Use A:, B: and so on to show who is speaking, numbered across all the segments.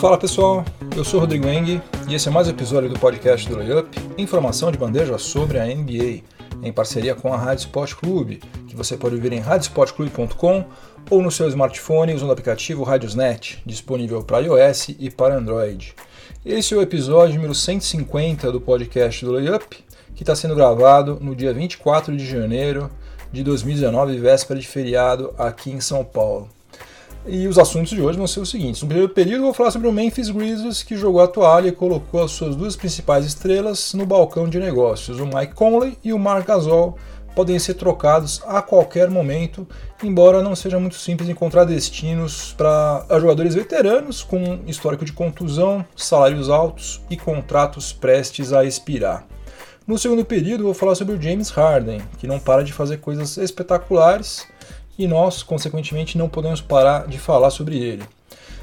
A: Fala pessoal, eu sou Rodrigo Eng e esse é mais um episódio do podcast do Layup, informação de bandeja sobre a NBA, em parceria com a Rádio Sport Clube, que você pode ouvir em radiosportclube.com ou no seu smartphone usando o aplicativo Radiosnet, disponível para iOS e para Android. Esse é o episódio número 150 do podcast do Layup, que está sendo gravado no dia 24 de janeiro de 2019, véspera de feriado aqui em São Paulo. E os assuntos de hoje vão ser os seguintes. No primeiro período, vou falar sobre o Memphis Grizzlies, que jogou a toalha e colocou as suas duas principais estrelas no balcão de negócios. O Mike Conley e o Mark Gasol podem ser trocados a qualquer momento, embora não seja muito simples encontrar destinos para jogadores veteranos com histórico de contusão, salários altos e contratos prestes a expirar. No segundo período, vou falar sobre o James Harden, que não para de fazer coisas espetaculares e nós, consequentemente, não podemos parar de falar sobre ele.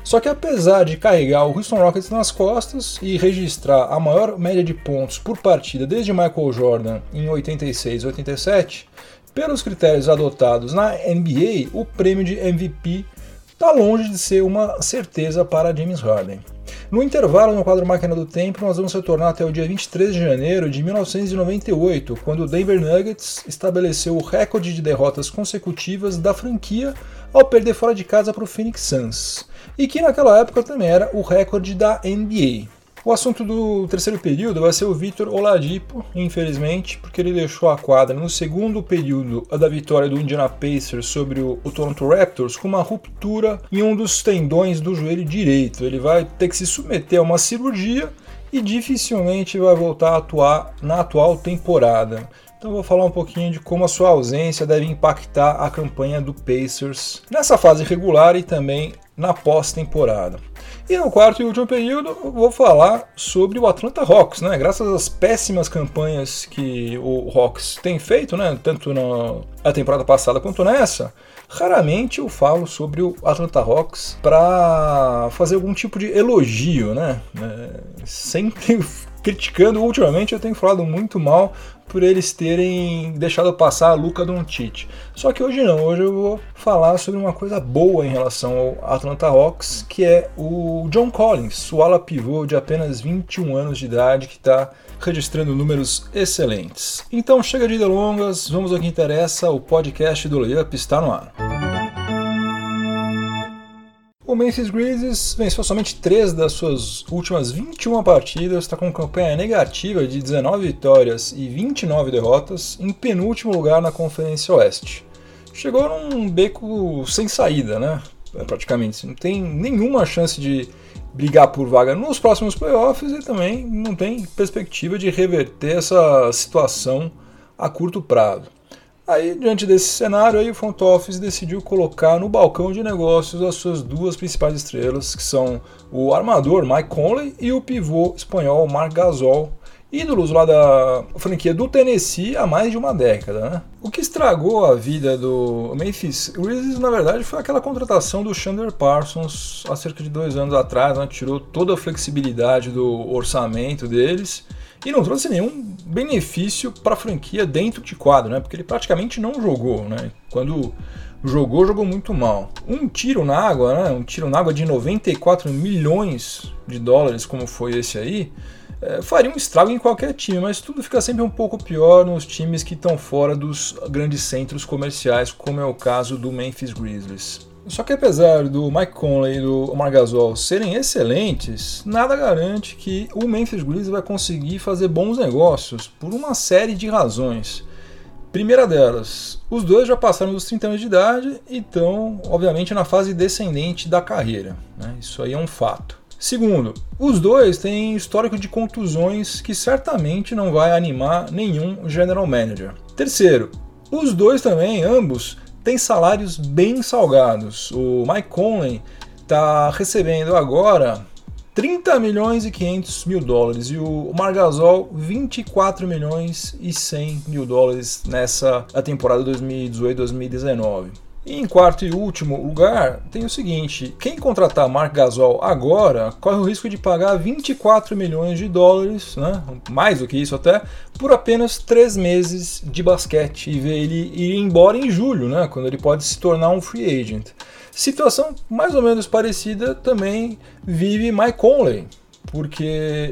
A: Só que apesar de carregar o Houston Rockets nas costas e registrar a maior média de pontos por partida desde Michael Jordan em 86 e 87, pelos critérios adotados na NBA, o prêmio de MVP está longe de ser uma certeza para James Harden. No intervalo no quadro Máquina do Tempo, nós vamos retornar até o dia 23 de janeiro de 1998, quando o Denver Nuggets estabeleceu o recorde de derrotas consecutivas da franquia ao perder fora de casa para o Phoenix Suns, e que naquela época também era o recorde da NBA. O assunto do terceiro período vai ser o Vitor Oladipo, infelizmente, porque ele deixou a quadra no segundo período da vitória do Indiana Pacers sobre o, Toronto Raptors com uma ruptura em um dos tendões do joelho direito. Ele vai ter que se submeter a uma cirurgia e dificilmente vai voltar a atuar na atual temporada. Então vou falar um pouquinho de como a sua ausência deve impactar a campanha do Pacers nessa fase regular e também na pós-temporada. E no quarto e último período, vou falar sobre o Atlanta Hawks, né? Graças às péssimas campanhas que o Hawks tem feito, né? Tanto na temporada passada quanto nessa, raramente eu falo sobre o Atlanta Hawks para fazer algum tipo de elogio, né? É, sempre criticando. Ultimamente eu tenho falado muito mal por eles terem deixado passar a Luca Doncic. Só que hoje não, hoje eu vou falar sobre uma coisa boa em relação ao Atlanta Hawks, que é o John Collins, o ala pivô de apenas 21 anos de idade que está registrando números excelentes. Então chega de delongas, vamos ao que interessa, o podcast do Layup está no ar. Memphis Grizzlies venceu somente 3 das suas últimas 21 partidas, está com campanha negativa de 19 vitórias e 29 derrotas, em penúltimo lugar na Conferência Oeste. Chegou num beco sem saída, né? Praticamente. Não tem nenhuma chance de brigar por vaga nos próximos playoffs e também não tem perspectiva de reverter essa situação a curto prazo. Aí, diante desse cenário, aí, o front office decidiu colocar no balcão de negócios as suas duas principais estrelas, que são o armador Mike Conley e o pivô espanhol Marc Gasol, ídolos lá da franquia do Tennessee há mais de uma década. Né? O que estragou a vida do Memphis Grizzlies, na verdade, foi aquela contratação do Chandler Parsons há cerca de dois anos atrás, né? tirou toda a flexibilidade do orçamento deles e não trouxe nenhum benefício para a franquia dentro de quadro, né? Porque ele praticamente não jogou, né? Quando jogou, jogou muito mal. Um tiro na água, né? Um tiro na água de 94 milhões de dólares, como foi esse aí, é, faria um estrago em qualquer time, mas tudo fica sempre um pouco pior nos times que estão fora dos grandes centros comerciais, como é o caso do Memphis Grizzlies. Só que apesar do Mike Conley e do Margasol serem excelentes, nada garante que o Memphis Grizzlies vai conseguir fazer bons negócios por uma série de razões. Primeira delas, os dois já passaram dos 30 anos de idade e estão, obviamente, na fase descendente da carreira. Né? Isso aí é um fato. Segundo, os dois têm histórico de contusões que certamente não vai animar nenhum general manager. Terceiro, os dois também, ambos, tem salários bem salgados. O Mike Conley está recebendo agora 30 milhões e 500 mil dólares e o Margasol 24 milhões e 100 mil dólares nessa temporada 2018-2019. E em quarto e último lugar, tem o seguinte: quem contratar Mark Gasol agora corre o risco de pagar 24 milhões de dólares, né, mais do que isso até, por apenas três meses de basquete e ver ele ir embora em julho, né, quando ele pode se tornar um free agent. Situação mais ou menos parecida também vive Mike Conley, porque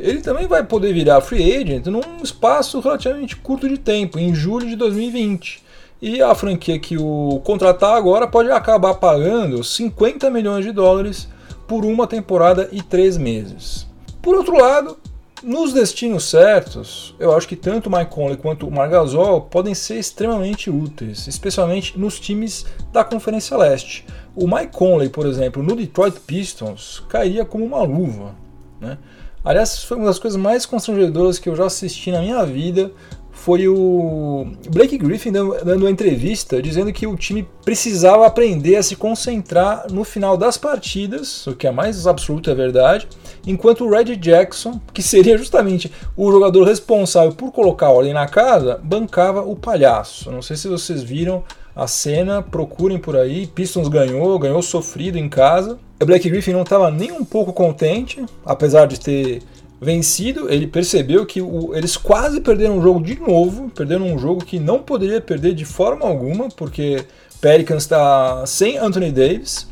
A: ele também vai poder virar free agent num espaço relativamente curto de tempo, em julho de 2020. E a franquia que o contratar agora pode acabar pagando 50 milhões de dólares por uma temporada e três meses. Por outro lado, nos destinos certos, eu acho que tanto o Mike Conley quanto o Margasol podem ser extremamente úteis, especialmente nos times da Conferência Leste. O Mike Conley, por exemplo, no Detroit Pistons, cairia como uma luva. Né? Aliás, foi uma das coisas mais constrangedoras que eu já assisti na minha vida foi o Blake Griffin dando uma entrevista dizendo que o time precisava aprender a se concentrar no final das partidas, o que é mais absoluto é verdade, enquanto o Red Jackson, que seria justamente o jogador responsável por colocar ordem na casa, bancava o palhaço. Não sei se vocês viram a cena, procurem por aí. Pistons ganhou, ganhou sofrido em casa. O Blake Griffin não estava nem um pouco contente, apesar de ter vencido, ele percebeu que o, eles quase perderam o jogo de novo, perderam um jogo que não poderia perder de forma alguma, porque Pelicans está sem Anthony Davis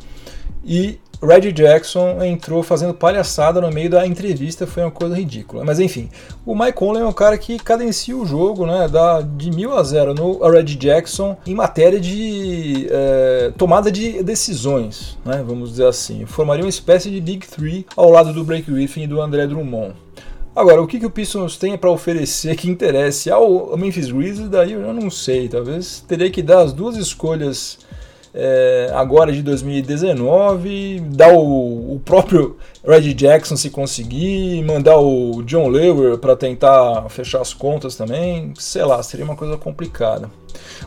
A: e Reggie Jackson entrou fazendo palhaçada no meio da entrevista, foi uma coisa ridícula. Mas enfim, o Mike Conley é um cara que cadencia o jogo, né? Dá de mil a zero no Reggie Jackson em matéria de é, tomada de decisões, né? Vamos dizer assim. Formaria uma espécie de Big Three ao lado do Blake Griffin e do André Drummond. Agora, o que, que o Pistons tem para oferecer que interesse ao Memphis Grizzlies, daí eu não sei. Talvez teria que dar as duas escolhas é, agora de 2019, dar o, o, próprio Red Jackson se conseguir, mandar o John Lewer para tentar fechar as contas também, sei lá, seria uma coisa complicada.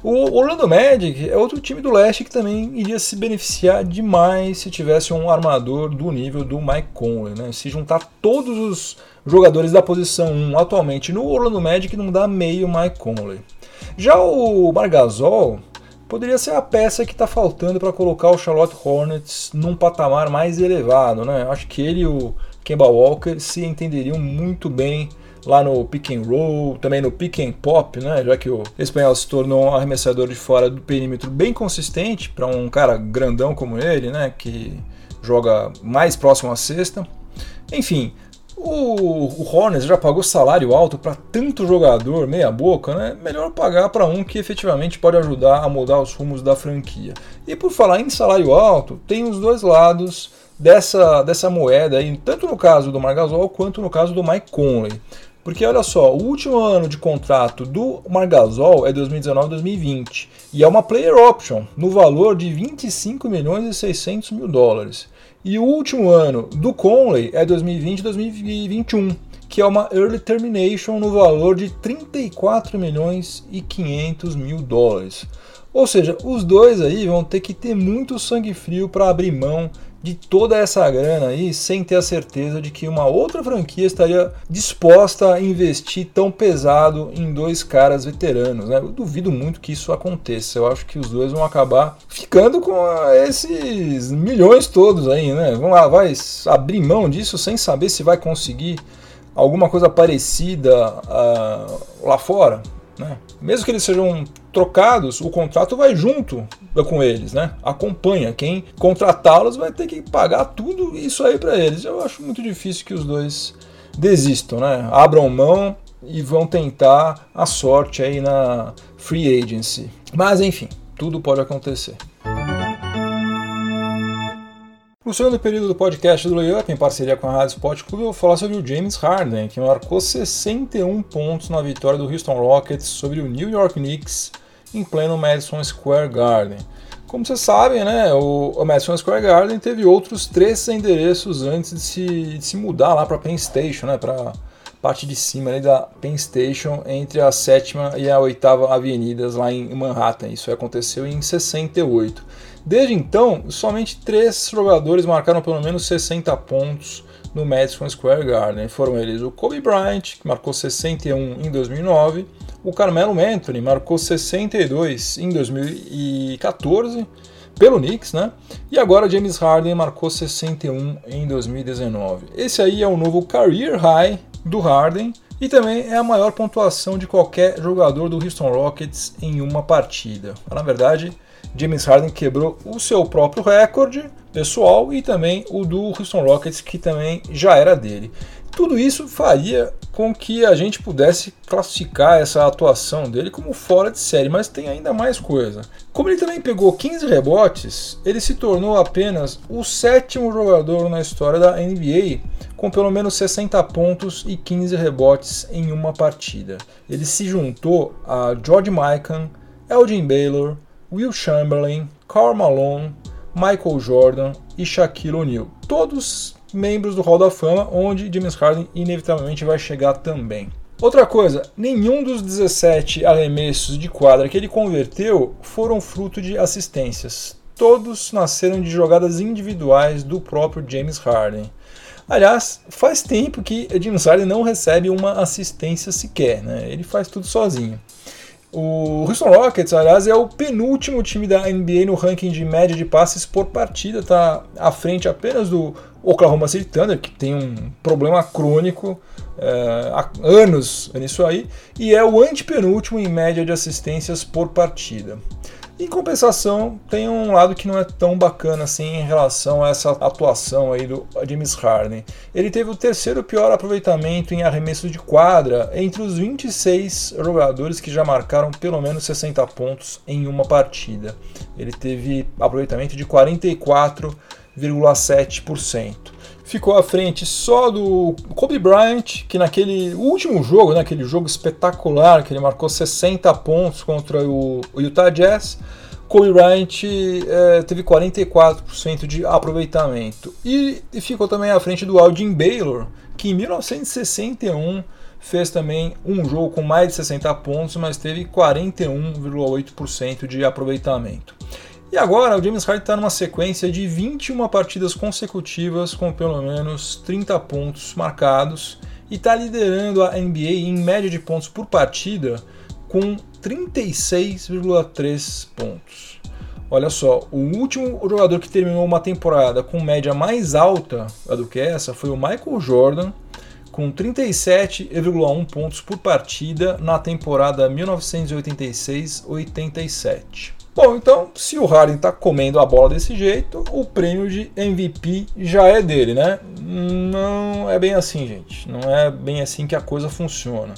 A: O Orlando Magic é outro time do leste que também iria se beneficiar demais se tivesse um armador do nível do Mike Conley, né? Se juntar todos os jogadores da posição 1 atualmente no Orlando Magic não dá meio Mike Conley. Já o Margasol poderia ser a peça que está faltando para colocar o Charlotte Hornets num patamar mais elevado, né? Acho que ele e o Kemba Walker se entenderiam muito bem lá no pick and roll, também no pick and pop, né? Já que o espanhol se tornou um arremessador de fora do perímetro bem consistente para um cara grandão como ele, né? Que joga mais próximo à cesta. Enfim, o, o Hornets já pagou salário alto para tanto jogador meia boca, né? Melhor pagar para um que efetivamente pode ajudar a mudar os rumos da franquia. E por falar em salário alto, tem os dois lados dessa, dessa moeda, aí, tanto no caso do Margasol quanto no caso do Mike Conley. Porque olha só, o último ano de contrato do Margasol é 2019-2020 e é uma player option no valor de 25 milhões e 600 mil dólares. E o último ano do Conley é 2020 2021, que é uma early termination no valor de 34 milhões e 500 mil dólares. Ou seja, os dois aí vão ter que ter muito sangue frio para abrir mão de toda essa grana aí sem ter a certeza de que uma outra franquia estaria disposta a investir tão pesado em dois caras veteranos. Né? Eu duvido muito que isso aconteça. Eu acho que os dois vão acabar ficando com esses milhões todos aí, né? Vão lá, vai abrir mão disso sem saber se vai conseguir alguma coisa parecida uh, lá fora. Né? Mesmo que eles sejam trocados, o contrato vai junto com eles, né? Acompanha. Quem contratá-los vai ter que pagar tudo isso aí para eles. Eu acho muito difícil que os dois desistam, né? Abram mão e vão tentar a sorte aí na free agency. Mas enfim, tudo pode acontecer. No segundo período do podcast do Layup, em parceria com a Rádio Sport Clube, eu vou falar sobre o James Harden, que marcou 61 pontos na vitória do Houston Rockets sobre o New York Knicks em pleno Madison Square Garden. Como vocês sabem, né, o, Madison Square Garden teve outros três endereços antes de se, de se mudar lá para Penn Station, né, para parte de cima ali da Penn Station, entre a sétima e a oitava avenidas lá em Manhattan. Isso aconteceu em 68. Desde então, somente três jogadores marcaram pelo menos 60 pontos no Madison Square Garden. Foram eles o Kobe Bryant, que marcou 61 em 2009, o Carmelo Anthony marcou 62 em 2014 pelo Knicks, né? E agora James Harden marcou 61 em 2019. Esse aí é o novo career high do Harden e também é a maior pontuação de qualquer jogador do Houston Rockets em uma partida. Na verdade, James Harden quebrou o seu próprio recorde pessoal e também o do Houston Rockets, que também já era dele. Tudo isso faria com que a gente pudesse classificar essa atuação dele como fora de série, mas tem ainda mais coisa. Como ele também pegou 15 rebotes, ele se tornou apenas o sétimo jogador na história da NBA com pelo menos 60 pontos e 15 rebotes em uma partida. Ele se juntou a George Mikan, Elgin Baylor, Will Chamberlain, Karl Malone, Michael Jordan e Shaquille O'Neal. Todos membros do Hall da Fama, onde James Harden inevitavelmente vai chegar também. Outra coisa, nenhum dos 17 arremessos de quadra que ele converteu foram fruto de assistências. Todos nasceram de jogadas individuais do próprio James Harden. Aliás, faz tempo que James Harden não recebe uma assistência sequer, né? ele faz tudo sozinho. O Houston Rockets, aliás, é o penúltimo time da NBA no ranking de média de passes por partida, está à frente apenas do Oklahoma City Thunder, que tem um problema crônico é, há anos nisso aí, e é o antepenúltimo em média de assistências por partida. Em compensação, tem um lado que não é tão bacana assim em relação a essa atuação aí do James Harden. Ele teve o terceiro pior aproveitamento em arremesso de quadra entre os 26 jogadores que já marcaram pelo menos 60 pontos em uma partida. Ele teve aproveitamento de 44,7% ficou à frente só do Kobe Bryant, que naquele último jogo, naquele né, jogo espetacular, que ele marcou 60 pontos contra o, Utah Jazz, Kobe Bryant é, teve 44% de aproveitamento. E, e, ficou também à frente do Aldin Baylor, que em 1961 fez também um jogo com mais de 60 pontos, mas teve 41,8% de aproveitamento. E agora o James Harden está numa sequência de 21 partidas consecutivas com pelo menos 30 pontos marcados e está liderando a NBA em média de pontos por partida com 36,3 pontos. Olha só, o último jogador que terminou uma temporada com média mais alta do que essa foi o Michael Jordan, com 37,1 pontos por partida na temporada 1986-87. Bom, então, se o Harden está comendo a bola desse jeito, o prêmio de MVP já é dele, né? Não é bem assim, gente. Não é bem assim que a coisa funciona.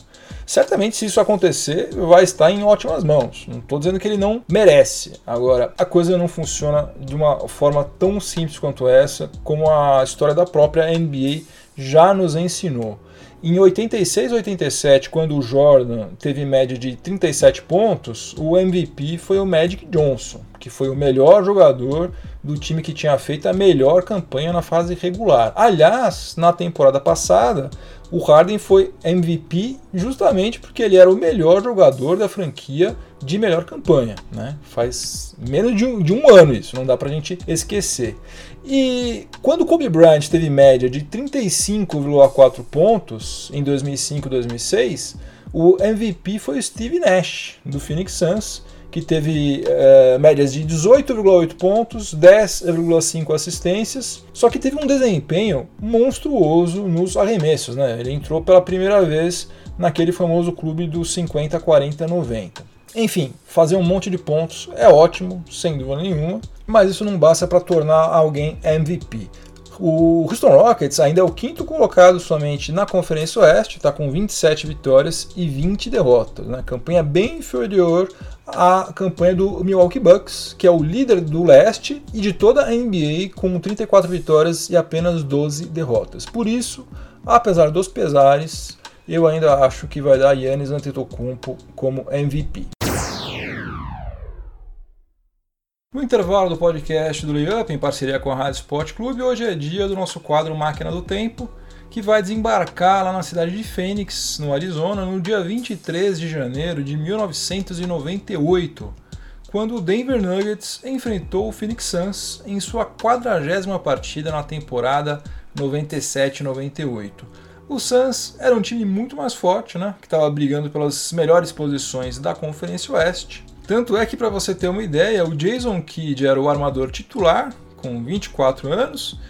A: Certamente, se isso acontecer, vai estar em ótimas mãos. Não estou dizendo que ele não merece. Agora, a coisa não funciona de uma forma tão simples quanto essa, como a história da própria NBA já nos ensinou. Em 86 87, quando o Jordan teve média de 37 pontos, o MVP foi o Magic Johnson, que foi o melhor jogador do time que tinha feito a melhor campanha na fase regular. Aliás, na temporada passada, o Harden foi MVP justamente porque ele era o melhor jogador da franquia de melhor campanha. Né? Faz menos de um, de um ano isso, não dá pra gente esquecer. E quando Kobe Bryant teve média de 35,4 pontos em 2005-2006, o MVP foi o Steve Nash, do Phoenix Suns, que teve é, médias de 18,8 pontos, 10,5 assistências, só que teve um desempenho monstruoso nos arremessos. Né? Ele entrou pela primeira vez naquele famoso clube dos 50, 40, 90. Enfim, fazer um monte de pontos é ótimo, sem dúvida nenhuma, mas isso não basta para tornar alguém MVP. O Houston Rockets ainda é o quinto colocado somente na Conferência Oeste, está com 27 vitórias e 20 derrotas. Né? Campanha bem inferior à campanha do Milwaukee Bucks, que é o líder do leste e de toda a NBA, com 34 vitórias e apenas 12 derrotas. Por isso, apesar dos pesares, eu ainda acho que vai dar Yannis Antetokounmpo como MVP. No intervalo do podcast do Layup, em parceria com a Rádio Sport Clube, hoje é dia do nosso quadro Máquina do Tempo, que vai desembarcar lá na cidade de Phoenix, no Arizona, no dia 23 de janeiro de 1998, quando o Denver Nuggets enfrentou o Phoenix Suns em sua quadragésima partida na temporada 97-98. O Suns era um time muito mais forte, né, que estava brigando pelas melhores posições da Conferência Oeste, tanto é que, para você ter uma ideia, o Jason Kidd era o armador titular, com 24 anos,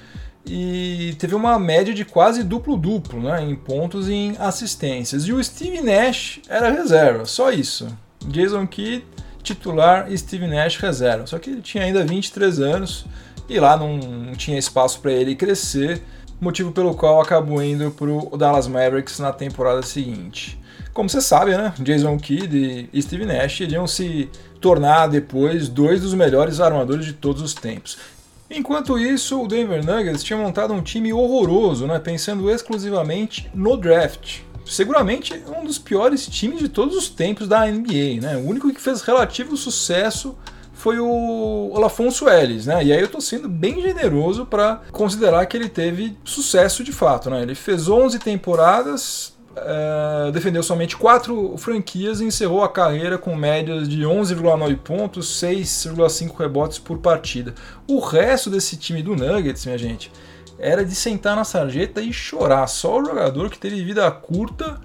A: e teve uma média de quase duplo-duplo né, em pontos e em assistências. E o Steve Nash era reserva, só isso. Jason Kidd titular Steve Nash reserva. Só que ele tinha ainda 23 anos e lá não tinha espaço para ele crescer, motivo pelo qual acabou indo para o Dallas Mavericks na temporada seguinte. Como você sabe, né? Jason Kidd e Steve Nash iriam se tornar depois dois dos melhores armadores de todos os tempos. Enquanto isso, o Denver Nuggets tinha montado um time horroroso, né, pensando exclusivamente no draft. Seguramente um dos piores times de todos os tempos da NBA. Né? O único que fez relativo sucesso foi o Olafonso Ellis, né? E aí eu estou sendo bem generoso para considerar que ele teve sucesso de fato, né? Ele fez 11 temporadas, Uh, defendeu somente quatro franquias e encerrou a carreira com médias de 11,9 pontos, 6,5 rebotes por partida. O resto desse time do Nuggets, minha gente, era de sentar na sarjeta e chorar. Só o jogador que teve vida curta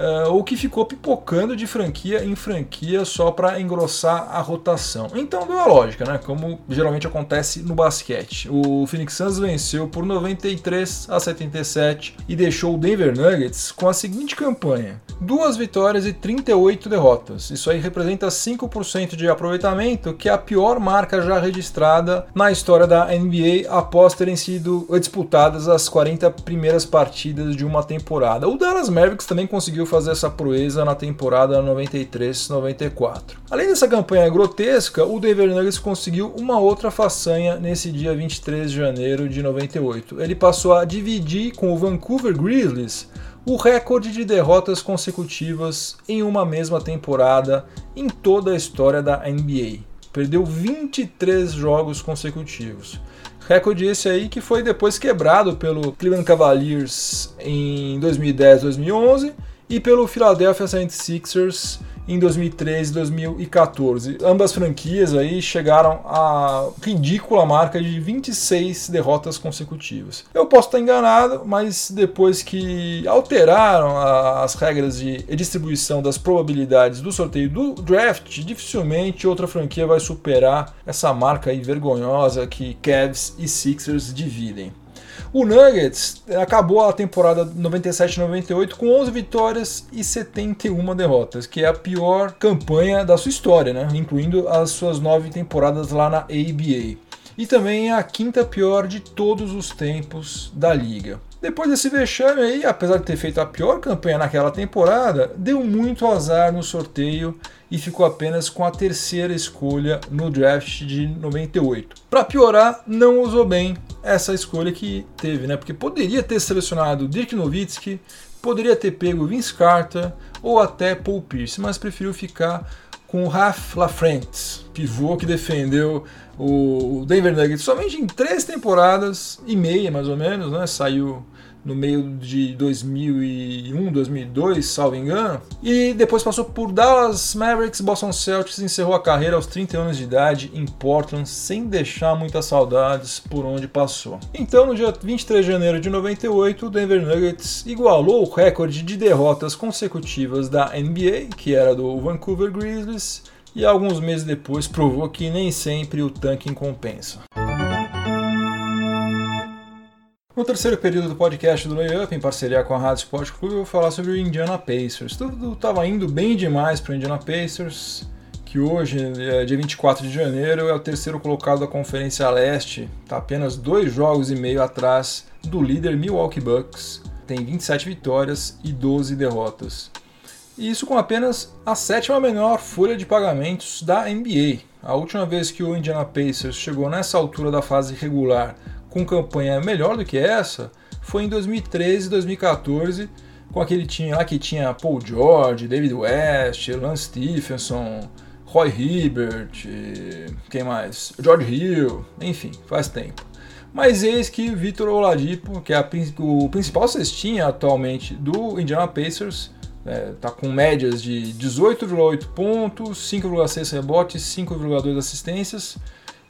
A: uh, que ficou pipocando de franquia em franquia só para engrossar a rotação. Então deu a lógica, né? Como geralmente acontece no basquete. O Phoenix Suns venceu por 93 a 77 e deixou o Denver Nuggets com a seguinte campanha: duas vitórias e 38 derrotas. Isso aí representa 5% de aproveitamento, que é a pior marca já registrada na história da NBA após terem sido disputadas as 40 primeiras partidas de uma temporada. O Dallas Mavericks também conseguiu fazer essa proeza na temporada 93-94. Além dessa campanha grotesca, o Denver Nuggets conseguiu uma outra façanha nesse dia 23 de janeiro de 98. Ele passou a dividir com o Vancouver Grizzlies o recorde de derrotas consecutivas em uma mesma temporada em toda a história da NBA. Perdeu 23 jogos consecutivos. Recorde esse aí que foi depois quebrado pelo Cleveland Cavaliers em 2010-2011 e pelo Philadelphia 76ers em 2013 e 2014. Ambas franquias aí chegaram à ridícula marca de 26 derrotas consecutivas. Eu posso estar enganado, mas depois que alteraram as regras de distribuição das probabilidades do sorteio do draft, dificilmente outra franquia vai superar essa marca aí vergonhosa que Cavs e Sixers dividem. O Nuggets acabou a temporada 97-98 com 11 vitórias e 71 derrotas, que é a pior campanha da sua história, né? incluindo as suas nove temporadas lá na ABA. E também é a quinta pior de todos os tempos da liga. Depois desse vexame aí, apesar de ter feito a pior campanha naquela temporada, deu muito azar no sorteio e ficou apenas com a terceira escolha no draft de 98. Para piorar, não usou bem essa escolha que teve, né? Porque poderia ter selecionado Dirk Nowitzki, poderia ter pego Vince Carter ou até Paul Pierce, mas preferiu ficar com Raf LaFrentz, pivô que defendeu o Denver Nuggets somente em três temporadas e meia, mais ou menos, né? Saiu no meio de 2001, 2002, salvo engano, e depois passou por Dallas Mavericks, Boston Celtics e encerrou a carreira aos 30 anos de idade em Portland, sem deixar muitas saudades por onde passou. Então, no dia 23 de janeiro de 98, o Denver Nuggets igualou o recorde de derrotas consecutivas da NBA, que era do Vancouver Grizzlies, e alguns meses depois provou que nem sempre o tanque compensa. No terceiro período do podcast do Layup, em parceria com a Rádio Sport Clube, eu vou falar sobre o Indiana Pacers. Tudo estava indo bem demais para o Indiana Pacers, que hoje, é dia 24 de janeiro, é o terceiro colocado da Conferência Leste, está apenas dois jogos e meio atrás do líder Milwaukee Bucks, tem 27 vitórias e 12 derrotas. E isso com apenas a sétima menor folha de pagamentos da NBA. A última vez que o Indiana Pacers chegou nessa altura da fase regular com campanha melhor do que essa foi em 2013 e 2014, com aquele time lá que tinha Paul George, David West, Lance Stephenson, Roy Hibbert, quem mais? George Hill, enfim, faz tempo. Mas eis que Vitor Oladipo, que é a, o principal cestinha atualmente do Indiana Pacers, está é, com médias de 18,8 pontos, 5,6 rebotes, 5,2 assistências,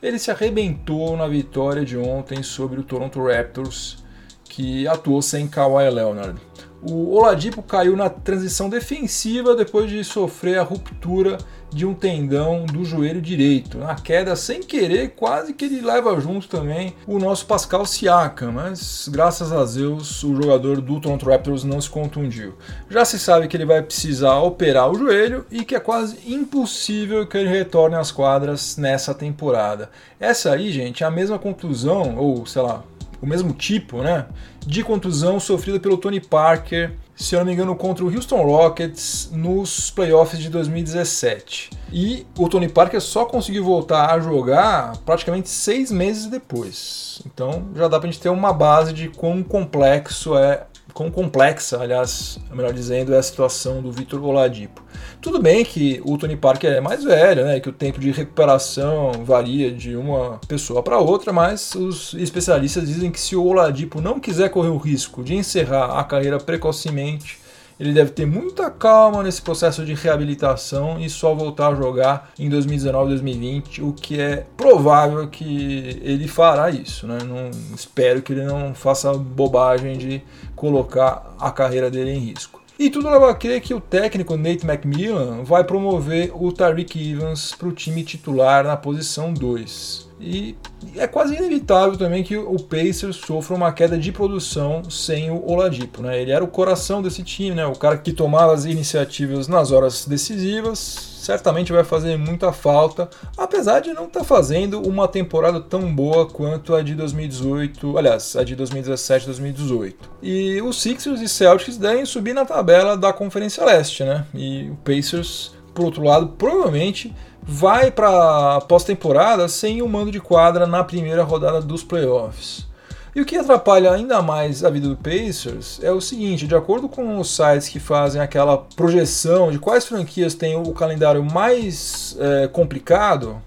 A: ele se arrebentou na vitória de ontem sobre o Toronto Raptors, que atuou sem Kawhi Leonard. O Oladipo caiu na transição defensiva depois de sofrer a ruptura de um tendão do joelho direito. Na queda, sem querer, quase que ele leva junto também o nosso Pascal Siakam, mas graças a Deus o jogador do Toronto Raptors não se contundiu. Já se sabe que ele vai precisar operar o joelho e que é quase impossível que ele retorne às quadras nessa temporada. Essa aí, gente, é a mesma contusão, ou sei lá, o mesmo tipo, né, de contusão sofrida pelo Tony Parker se eu não me engano, contra o Houston Rockets nos playoffs de 2017. E o Tony Parker só conseguiu voltar a jogar praticamente seis meses depois. Então já dá pra gente ter uma base de quão complexo é quão complexa, aliás, melhor dizendo, é a situação do Vitor Oladipo. Tudo bem que o Tony Parker é mais velho, né, que o tempo de recuperação varia de uma pessoa para outra, mas os especialistas dizem que se o Oladipo não quiser correr o risco de encerrar a carreira precocemente, ele deve ter muita calma nesse processo de reabilitação e só voltar a jogar em 2019, 2020, o que é provável que ele fará isso. Né? Não, espero que ele não faça bobagem de colocar a carreira dele em risco. E tudo leva a crer que o técnico Nate McMillan vai promover o Tariq Evans para o time titular na posição 2. E é quase inevitável também que o Pacers sofra uma queda de produção sem o Oladipo. Né? Ele era o coração desse time, né? o cara que tomava as iniciativas nas horas decisivas, certamente vai fazer muita falta, apesar de não estar tá fazendo uma temporada tão boa quanto a de 2018, aliás, a de 2017 2018. E os Sixers e Celtics devem subir na tabela da Conferência Leste, né? E o Pacers, por outro lado, provavelmente vai para a pós-temporada sem o mando de quadra na primeira rodada dos playoffs. E o que atrapalha ainda mais a vida do Pacers é o seguinte: de acordo com os sites que fazem aquela projeção de quais franquias têm o calendário mais é, complicado,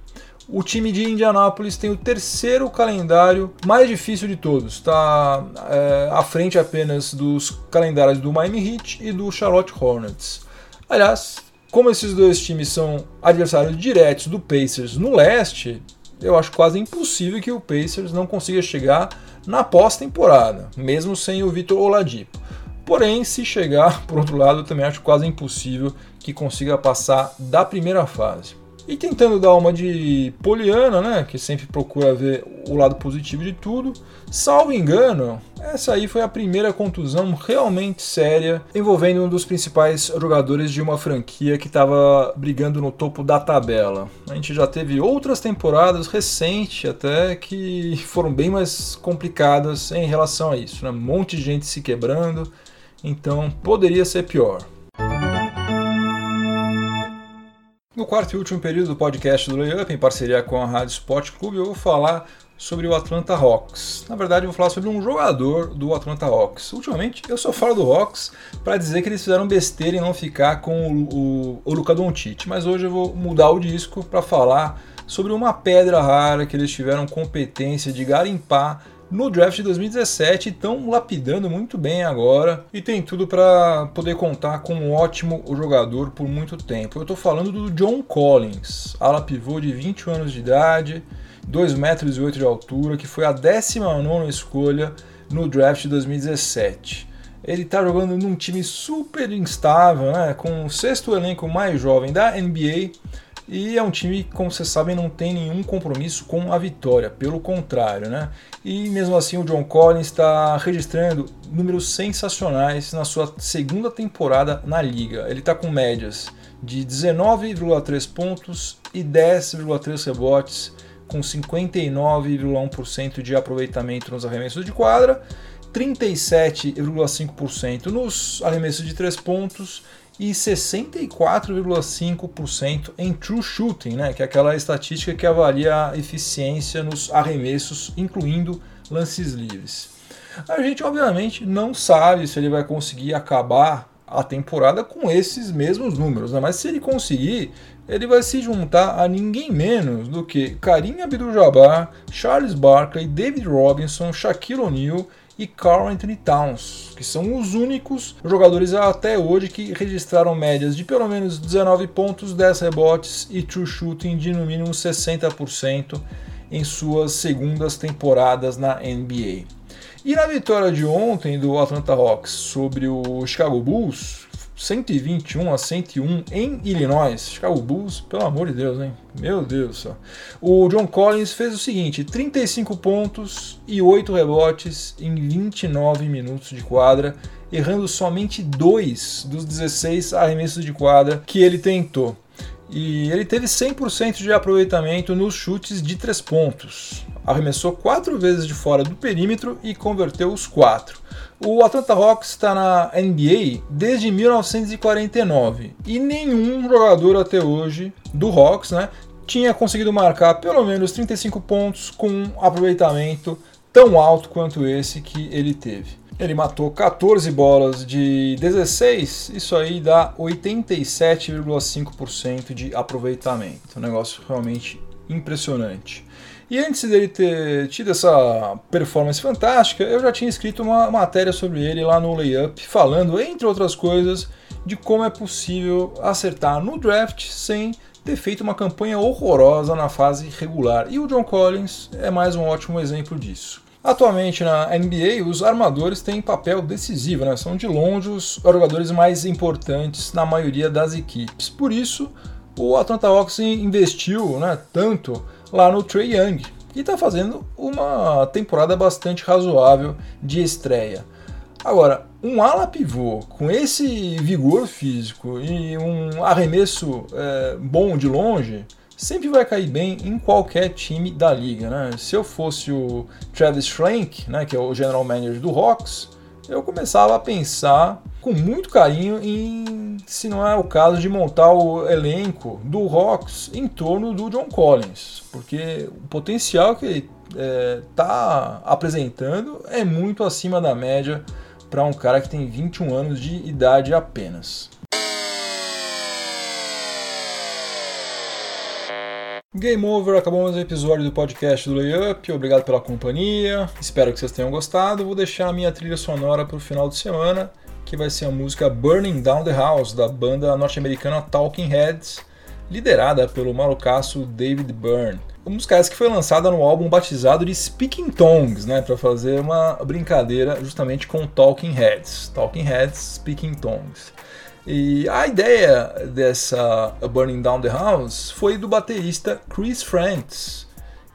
A: o time de Indianápolis tem o terceiro calendário mais difícil de todos. Está é, à frente apenas dos calendários do Miami Heat e do Charlotte Hornets. Aliás, como esses dois times são adversários diretos do Pacers no leste, eu acho quase impossível que o Pacers não consiga chegar na pós-temporada, mesmo sem o Vitor Oladipo. Porém, se chegar, por outro lado, eu também acho quase impossível que consiga passar da primeira fase. E tentando dar uma de Poliana, né, que sempre procura ver o lado positivo de tudo, salvo engano, essa aí foi a primeira contusão realmente séria envolvendo um dos principais jogadores de uma franquia que estava brigando no topo da tabela. A gente já teve outras temporadas recentes até que foram bem mais complicadas em relação a isso, né? um monte de gente se quebrando, então poderia ser pior. No quarto e último período do podcast do Layup, em parceria com a Rádio Sport Clube, eu vou falar sobre o Atlanta Hawks. Na verdade, eu vou falar sobre um jogador do Atlanta Hawks. Ultimamente, eu só falo do Hawks para dizer que eles fizeram besteira em não ficar com o, o, o Doncic, mas hoje eu vou mudar o disco para falar sobre uma pedra rara que eles tiveram competência de garimpar no draft de 2017 estão lapidando muito bem agora e tem tudo para poder contar com um ótimo jogador por muito tempo. Eu estou falando do John Collins, ala pivô de 21 anos de idade, 2 metros 8 de altura, que foi a 19 escolha no draft de 2017. Ele está jogando num time super instável, né, com o sexto elenco mais jovem da NBA e é um time, como vocês sabem, não tem nenhum compromisso com a vitória, pelo contrário, né? E mesmo assim o John Collins está registrando números sensacionais na sua segunda temporada na liga. Ele está com médias de 19,3 pontos e 10,3 rebotes, com 59,1% de aproveitamento nos arremessos de quadra, 37,5% nos arremessos de 3 pontos e 64,5% em true shooting, né, que é aquela estatística que avalia a eficiência nos arremessos, incluindo lances livres. A gente obviamente não sabe se ele vai conseguir acabar a temporada com esses mesmos números, né? mas se ele conseguir, ele vai se juntar a ninguém menos do que Karim Abdul-Jabbar, Charles Barkley, David Robinson, Shaquille O'Neal e Carl Anthony Towns, que são os únicos jogadores até hoje que registraram médias de pelo menos 19 pontos, 10 rebotes e true shooting de no mínimo 60% em suas segundas temporadas na NBA. E na vitória de ontem do Atlanta Hawks sobre o Chicago Bulls, 121 a 101 em Illinois. Chicago Bulls, pelo amor de Deus, hein? Meu Deus do céu. O John Collins fez o seguinte: 35 pontos e 8 rebotes em 29 minutos de quadra, errando somente dois dos 16 arremessos de quadra que ele tentou. E ele teve 100% de aproveitamento nos chutes de 3 pontos. Arremessou 4 vezes de fora do perímetro e converteu os 4. O Atlanta Hawks está na NBA desde 1949 e nenhum jogador até hoje do Hawks né, tinha conseguido marcar pelo menos 35 pontos com um aproveitamento tão alto quanto esse que ele teve. Ele matou 14 bolas de 16, isso aí dá 87,5% de aproveitamento. Um negócio realmente impressionante. E antes dele ter tido essa performance fantástica, eu já tinha escrito uma matéria sobre ele lá no Layup, falando, entre outras coisas, de como é possível acertar no draft sem ter feito uma campanha horrorosa na fase regular. E o John Collins é mais um ótimo exemplo disso. Atualmente na NBA, os armadores têm papel decisivo, né? são de longe os jogadores mais importantes na maioria das equipes. Por isso, o Atlanta Hawks investiu né, tanto lá no Trey Young, que está fazendo uma temporada bastante razoável de estreia. Agora, um ala pivô com esse vigor físico e um arremesso é, bom de longe sempre vai cair bem em qualquer time da liga. Né? Se eu fosse o Travis Schlenk, né, que é o general manager do Hawks, eu começava a pensar com muito carinho em se não é o caso de montar o elenco do Rocks em torno do John Collins, porque o potencial que ele está é, apresentando é muito acima da média para um cara que tem 21 anos de idade apenas. Game over, acabou mais um episódio do podcast do Layup. Obrigado pela companhia. Espero que vocês tenham gostado. Vou deixar a minha trilha sonora para o final de semana, que vai ser a música Burning Down the House, da banda norte-americana Talking Heads, liderada pelo malucaço David Byrne. A música essa que foi lançada no álbum batizado de Speaking Tongues, né, para fazer uma brincadeira justamente com Talking Heads. Talking Heads, Speaking Tongues. E a ideia dessa Burning Down the House foi do baterista Chris Frantz,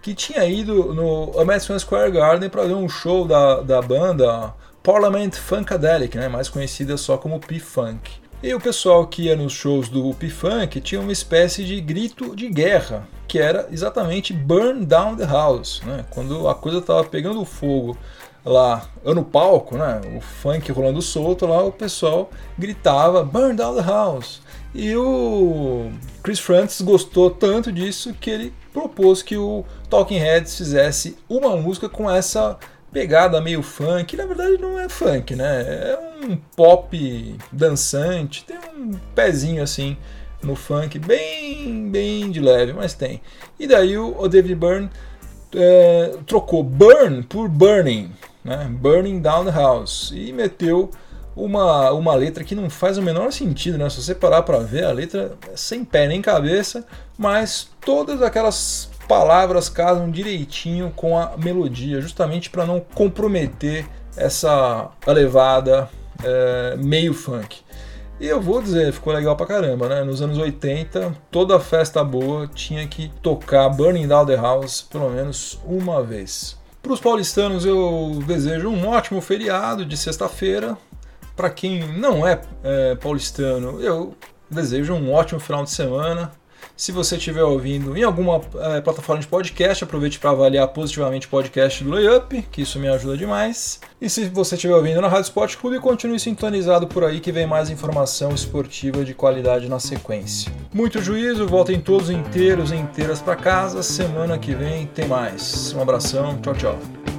A: que tinha ido no Madison Square Garden para ver um show da, da banda Parliament Funkadelic, né, mais conhecida só como P-Funk. E o pessoal que ia nos shows do P-Funk tinha uma espécie de grito de guerra, que era exatamente Burn Down the House, né, quando a coisa estava pegando fogo lá no palco, né, o funk rolando solto lá, o pessoal gritava Burn down the house. E o Chris Francis gostou tanto disso que ele propôs que o Talking Heads fizesse uma música com essa pegada meio funk, que na verdade não é funk, né? É um pop dançante, tem um pezinho assim no funk, bem, bem de leve, mas tem. E daí o David Byrne é, trocou burn por burning, né? Burning Down the House, e meteu uma, uma letra que não faz o menor sentido, né? Se você parar para ver, a letra é sem pé nem cabeça, mas todas aquelas palavras casam direitinho com a melodia, justamente para não comprometer essa levada é, meio funk. E eu vou dizer, ficou legal pra caramba, né? Nos anos 80, toda festa boa tinha que tocar Burning Down the House pelo menos uma vez. Para os paulistanos, eu desejo um ótimo feriado de sexta-feira. Para quem não é, é paulistano, eu desejo um ótimo final de semana. Se você estiver ouvindo em alguma é, plataforma de podcast, aproveite para avaliar positivamente o podcast do Layup, que isso me ajuda demais. E se você estiver ouvindo na Rádio Sport Clube, continue sintonizado por aí que vem mais informação esportiva de qualidade na sequência. Muito juízo, voltem todos inteiros e inteiras para casa. Semana que vem tem mais. Um abração, tchau, tchau.